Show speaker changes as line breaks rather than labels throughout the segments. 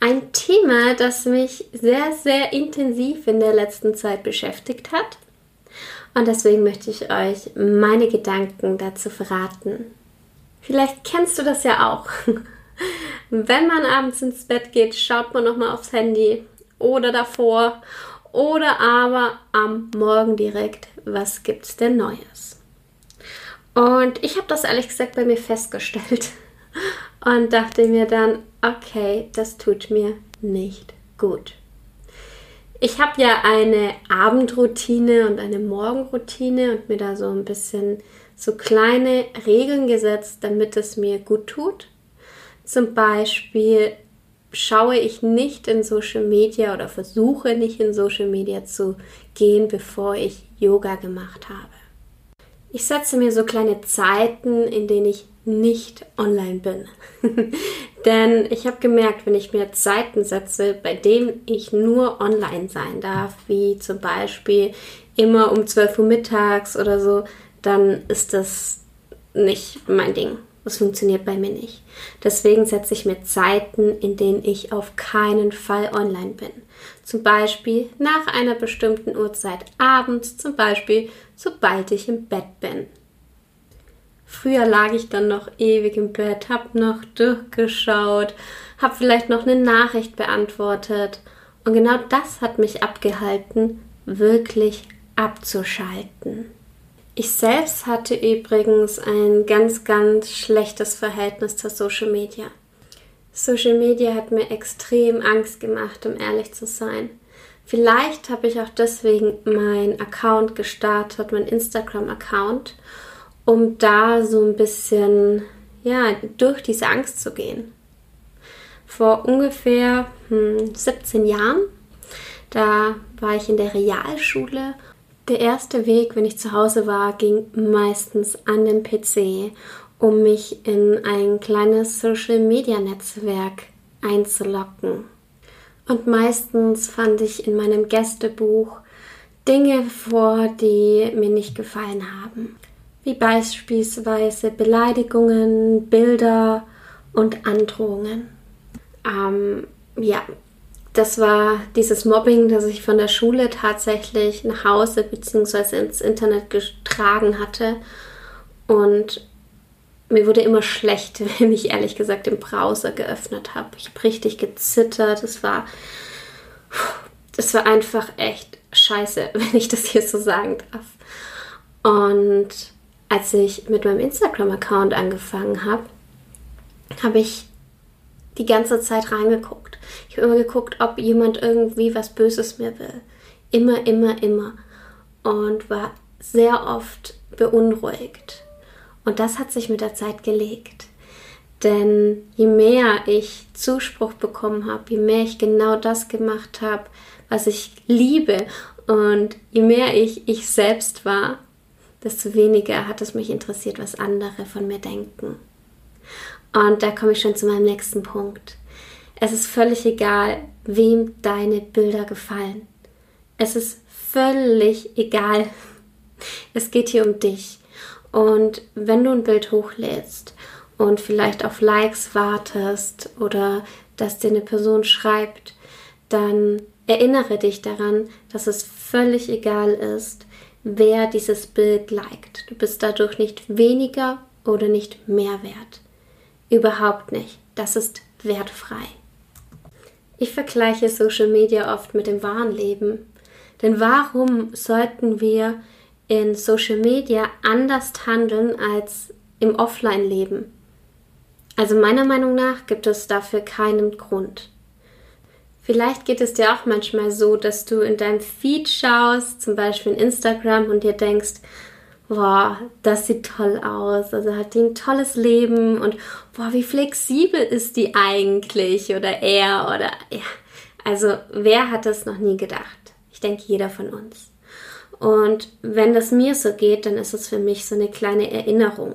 Ein Thema, das mich sehr, sehr intensiv in der letzten Zeit beschäftigt hat. Und deswegen möchte ich euch meine Gedanken dazu verraten. Vielleicht kennst du das ja auch. Wenn man abends ins Bett geht, schaut man nochmal aufs Handy oder davor oder aber am Morgen direkt, was gibt's denn Neues? Und ich habe das ehrlich gesagt bei mir festgestellt und dachte mir dann, okay, das tut mir nicht gut. Ich habe ja eine Abendroutine und eine Morgenroutine und mir da so ein bisschen so kleine Regeln gesetzt, damit es mir gut tut. Zum Beispiel schaue ich nicht in Social Media oder versuche nicht in Social Media zu gehen, bevor ich Yoga gemacht habe. Ich setze mir so kleine Zeiten, in denen ich nicht online bin. Denn ich habe gemerkt, wenn ich mir Zeiten setze, bei denen ich nur online sein darf, wie zum Beispiel immer um 12 Uhr mittags oder so, dann ist das nicht mein Ding. Das funktioniert bei mir nicht. Deswegen setze ich mir Zeiten, in denen ich auf keinen Fall online bin. Zum Beispiel nach einer bestimmten Uhrzeit abends, zum Beispiel sobald ich im Bett bin. Früher lag ich dann noch ewig im Bett, hab noch durchgeschaut, hab vielleicht noch eine Nachricht beantwortet. Und genau das hat mich abgehalten, wirklich abzuschalten. Ich selbst hatte übrigens ein ganz, ganz schlechtes Verhältnis zur Social Media. Social Media hat mir extrem Angst gemacht, um ehrlich zu sein. Vielleicht habe ich auch deswegen meinen Account gestartet, meinen Instagram-Account, um da so ein bisschen ja, durch diese Angst zu gehen. Vor ungefähr hm, 17 Jahren, da war ich in der Realschule der erste Weg, wenn ich zu Hause war, ging meistens an den PC, um mich in ein kleines Social-Media-Netzwerk einzulocken. Und meistens fand ich in meinem Gästebuch Dinge vor, die mir nicht gefallen haben. Wie beispielsweise Beleidigungen, Bilder und Androhungen. Ähm, ja, das war dieses Mobbing, das ich von der Schule tatsächlich nach Hause bzw. ins Internet getragen hatte. Und mir wurde immer schlecht, wenn ich ehrlich gesagt den Browser geöffnet habe. Ich habe richtig gezittert. Es war, das war einfach echt scheiße, wenn ich das hier so sagen darf. Und als ich mit meinem Instagram-Account angefangen habe, habe ich die ganze Zeit reingeguckt. Ich habe immer geguckt, ob jemand irgendwie was Böses mir will. Immer, immer, immer. Und war sehr oft beunruhigt. Und das hat sich mit der Zeit gelegt. Denn je mehr ich Zuspruch bekommen habe, je mehr ich genau das gemacht habe, was ich liebe und je mehr ich ich selbst war, desto weniger hat es mich interessiert, was andere von mir denken. Und da komme ich schon zu meinem nächsten Punkt. Es ist völlig egal, wem deine Bilder gefallen. Es ist völlig egal. Es geht hier um dich. Und wenn du ein Bild hochlädst und vielleicht auf Likes wartest oder dass dir eine Person schreibt, dann erinnere dich daran, dass es völlig egal ist, wer dieses Bild liked. Du bist dadurch nicht weniger oder nicht mehr wert. Überhaupt nicht. Das ist wertfrei. Ich vergleiche Social Media oft mit dem wahren Leben. Denn warum sollten wir in Social Media anders handeln als im Offline-Leben? Also meiner Meinung nach gibt es dafür keinen Grund. Vielleicht geht es dir auch manchmal so, dass du in deinem Feed schaust, zum Beispiel in Instagram, und dir denkst, boah, das sieht toll aus, also hat die ein tolles Leben und boah, wie flexibel ist die eigentlich oder er oder ja. Also wer hat das noch nie gedacht? Ich denke, jeder von uns. Und wenn das mir so geht, dann ist es für mich so eine kleine Erinnerung.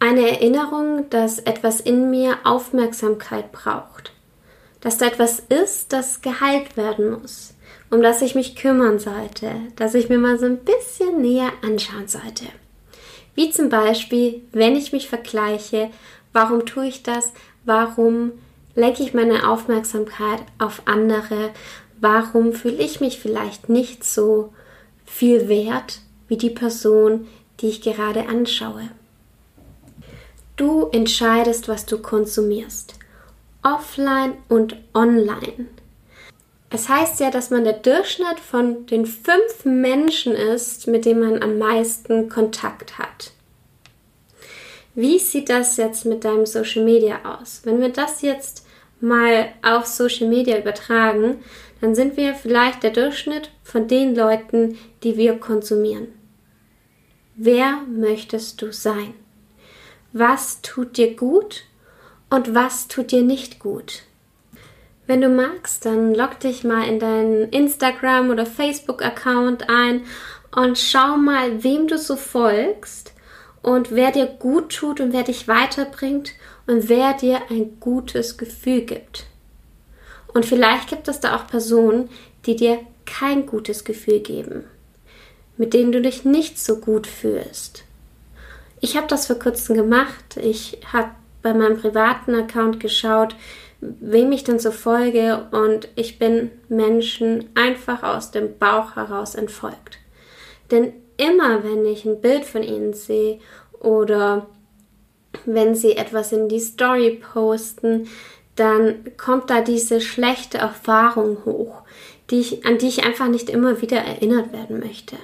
Eine Erinnerung, dass etwas in mir Aufmerksamkeit braucht. Dass da etwas ist, das geheilt werden muss. Um das ich mich kümmern sollte. Dass ich mir mal so ein bisschen näher anschauen sollte. Wie zum Beispiel, wenn ich mich vergleiche, warum tue ich das? Warum lenke ich meine Aufmerksamkeit auf andere? Warum fühle ich mich vielleicht nicht so viel wert wie die Person, die ich gerade anschaue. Du entscheidest, was du konsumierst. Offline und online. Es heißt ja, dass man der Durchschnitt von den fünf Menschen ist, mit denen man am meisten Kontakt hat. Wie sieht das jetzt mit deinem Social Media aus? Wenn wir das jetzt mal auf Social Media übertragen, dann sind wir vielleicht der Durchschnitt von den Leuten, die wir konsumieren. Wer möchtest du sein? Was tut dir gut und was tut dir nicht gut? Wenn du magst, dann log dich mal in deinen Instagram- oder Facebook-Account ein und schau mal, wem du so folgst und wer dir gut tut und wer dich weiterbringt und wer dir ein gutes Gefühl gibt. Und vielleicht gibt es da auch Personen, die dir kein gutes Gefühl geben, mit denen du dich nicht so gut fühlst. Ich habe das vor kurzem gemacht. Ich habe bei meinem privaten Account geschaut, wem ich denn so folge und ich bin Menschen einfach aus dem Bauch heraus entfolgt. Denn immer wenn ich ein Bild von ihnen sehe oder wenn sie etwas in die Story posten, dann kommt da diese schlechte Erfahrung hoch, die ich, an die ich einfach nicht immer wieder erinnert werden möchte.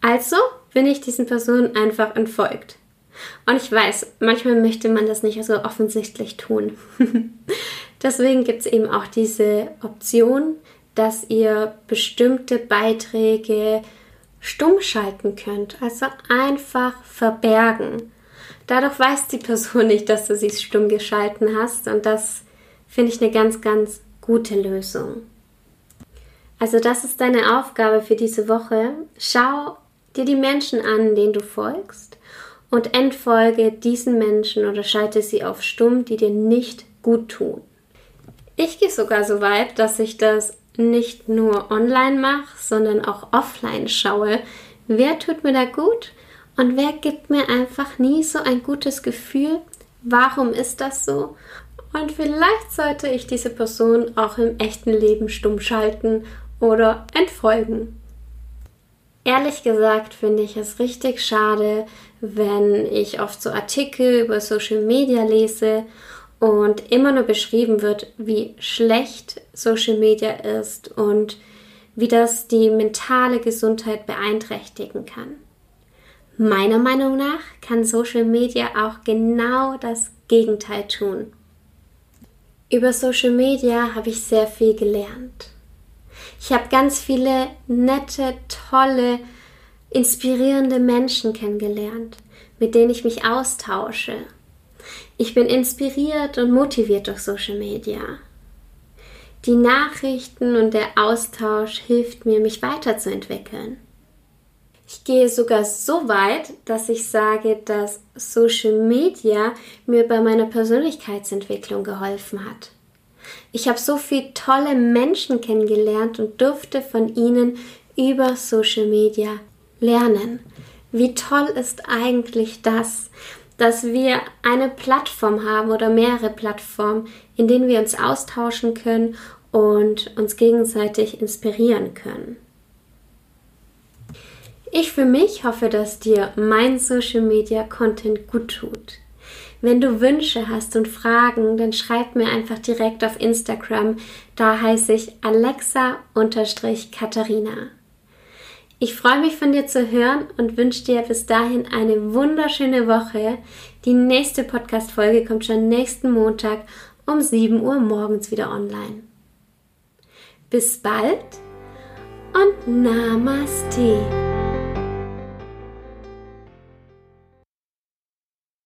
Also bin ich diesen Personen einfach entfolgt. Und ich weiß, manchmal möchte man das nicht so offensichtlich tun. Deswegen gibt es eben auch diese Option, dass ihr bestimmte Beiträge stumm schalten könnt, also einfach verbergen. Dadurch weiß die Person nicht, dass du sie stumm geschalten hast und das finde ich eine ganz, ganz gute Lösung. Also das ist deine Aufgabe für diese Woche. Schau dir die Menschen an, denen du folgst und entfolge diesen Menschen oder schalte sie auf stumm, die dir nicht gut tun. Ich gehe sogar so weit, dass ich das nicht nur online mache, sondern auch offline schaue. Wer tut mir da gut und wer gibt mir einfach nie so ein gutes Gefühl? Warum ist das so? Und vielleicht sollte ich diese Person auch im echten Leben stumm schalten oder entfolgen. Ehrlich gesagt finde ich es richtig schade, wenn ich oft so Artikel über Social Media lese und immer nur beschrieben wird, wie schlecht Social Media ist und wie das die mentale Gesundheit beeinträchtigen kann. Meiner Meinung nach kann Social Media auch genau das Gegenteil tun. Über Social Media habe ich sehr viel gelernt. Ich habe ganz viele nette, tolle, inspirierende Menschen kennengelernt, mit denen ich mich austausche. Ich bin inspiriert und motiviert durch Social Media. Die Nachrichten und der Austausch hilft mir, mich weiterzuentwickeln. Ich gehe sogar so weit, dass ich sage, dass Social Media mir bei meiner Persönlichkeitsentwicklung geholfen hat. Ich habe so viele tolle Menschen kennengelernt und durfte von ihnen über Social Media lernen. Wie toll ist eigentlich das, dass wir eine Plattform haben oder mehrere Plattformen, in denen wir uns austauschen können und uns gegenseitig inspirieren können. Ich für mich hoffe, dass dir mein Social Media Content gut tut. Wenn du Wünsche hast und Fragen, dann schreib mir einfach direkt auf Instagram. Da heiße ich Alexa-Katharina. Ich freue mich von dir zu hören und wünsche dir bis dahin eine wunderschöne Woche. Die nächste Podcast-Folge kommt schon nächsten Montag um 7 Uhr morgens wieder online. Bis bald und Namaste.